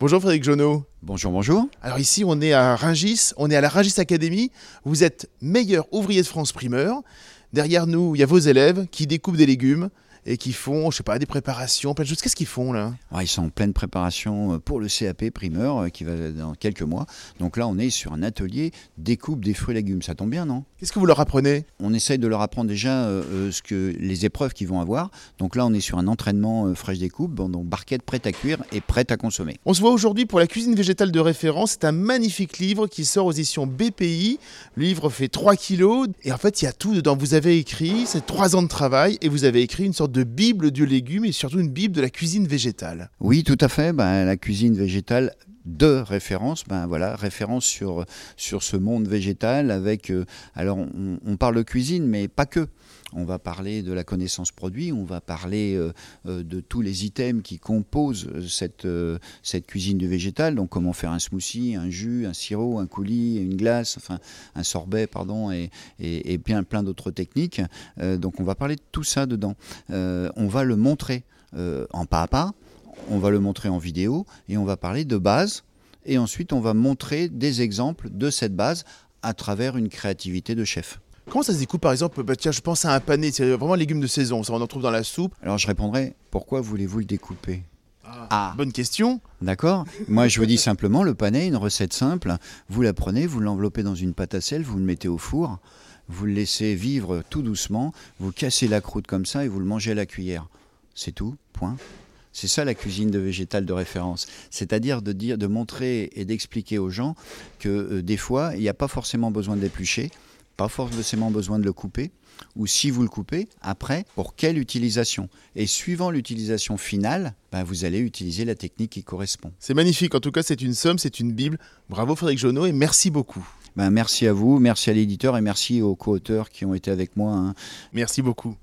Bonjour Frédéric Jonot. Bonjour, bonjour. Alors ici, on est à Ringis, on est à la Ringis Academy. Vous êtes meilleur ouvrier de France primeur. Derrière nous, il y a vos élèves qui découpent des légumes et qui font, je sais pas, des préparations, plein de choses. Qu'est-ce qu'ils font là? Ils sont en pleine préparation euh, pour le CAP primeur euh, qui va dans quelques mois. Donc là, on est sur un atelier découpe des fruits et légumes. Ça tombe bien, non? Qu'est-ce que vous leur apprenez? On essaye de leur apprendre déjà euh, ce que les épreuves qu'ils vont avoir. Donc là, on est sur un entraînement euh, fraîche découpe, donc barquette prête à cuire et prête à consommer. On se voit aujourd'hui pour la cuisine végétale de référence. C'est un magnifique livre qui sort aux éditions BPI. Le livre fait 3 kilos et en fait, il y a tout dedans. Vous avez écrit, c'est 3 ans de travail et vous avez écrit une sorte de bible du légume et surtout une bible de la cuisine végétale. Oui, tout à fait. Ben, la cuisine végétale de référence, ben voilà, référence sur, sur ce monde végétal avec, euh, alors on, parle de cuisine, mais pas que. On va parler de la connaissance produit, on va parler euh, euh, de tous les items qui composent cette, cette cuisine du végétal, donc comment faire un smoothie, un jus, un sirop, un coulis, une glace, enfin un sorbet, pardon, et, et, et bien plein d'autres techniques. Donc on va parler de tout ça dedans. On va le montrer en pas à pas, on va le montrer en vidéo et on va parler de base et ensuite on va montrer des exemples de cette base à travers une créativité de chef. Comment ça se découpe par exemple bah, Tiens, je pense à un pané, c'est vraiment un légume de saison. Ça, on en trouve dans la soupe. Alors je répondrai, pourquoi voulez-vous le découper? Ah. Bonne question. D'accord Moi je vous dis simplement, le panais, une recette simple, vous la prenez, vous l'enveloppez dans une pâte à sel, vous le mettez au four, vous le laissez vivre tout doucement, vous cassez la croûte comme ça et vous le mangez à la cuillère. C'est tout, point. C'est ça la cuisine de végétal de référence. C'est-à-dire de dire, de montrer et d'expliquer aux gens que euh, des fois, il n'y a pas forcément besoin de l'éplucher, pas forcément besoin de le couper, ou si vous le coupez, après, pour quelle utilisation? Et suivant l'utilisation finale, ben, vous allez utiliser la technique qui correspond. C'est magnifique. En tout cas, c'est une somme, c'est une bible. Bravo Frédéric Jonot et merci beaucoup. Ben, merci à vous, merci à l'éditeur et merci aux co-auteurs qui ont été avec moi. hein. Merci beaucoup.